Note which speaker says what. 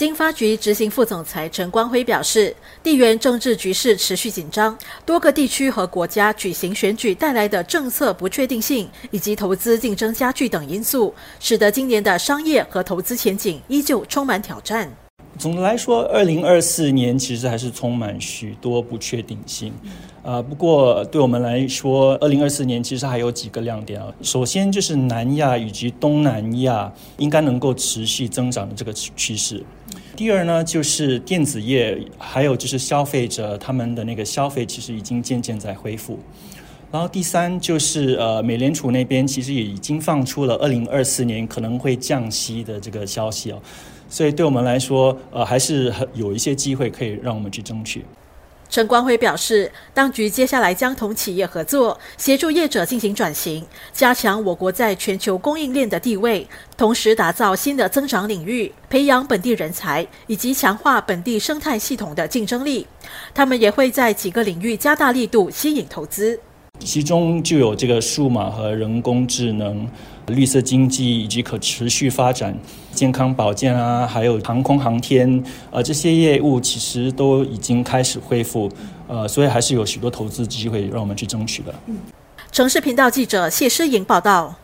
Speaker 1: 经发局执行副总裁陈光辉表示，地缘政治局势持续紧张，多个地区和国家举行选举带来的政策不确定性，以及投资竞争加剧等因素，使得今年的商业和投资前景依旧充满挑战。
Speaker 2: 总的来说，二零二四年其实还是充满许多不确定性。呃，不过对我们来说，二零二四年其实还有几个亮点啊。首先就是南亚以及东南亚应该能够持续增长的这个趋势。第二呢，就是电子业，还有就是消费者他们的那个消费，其实已经渐渐在恢复。然后第三就是呃，美联储那边其实也已经放出了二零二四年可能会降息的这个消息哦。所以对我们来说，呃，还是很有一些机会可以让我们去争取。
Speaker 1: 陈光辉表示，当局接下来将同企业合作，协助业者进行转型，加强我国在全球供应链的地位，同时打造新的增长领域，培养本地人才，以及强化本地生态系统的竞争力。他们也会在几个领域加大力度，吸引投资。
Speaker 2: 其中就有这个数码和人工智能、绿色经济以及可持续发展、健康保健啊，还有航空航天，呃，这些业务其实都已经开始恢复，呃，所以还是有许多投资机会让我们去争取的。
Speaker 1: 城市频道记者谢诗颖报道。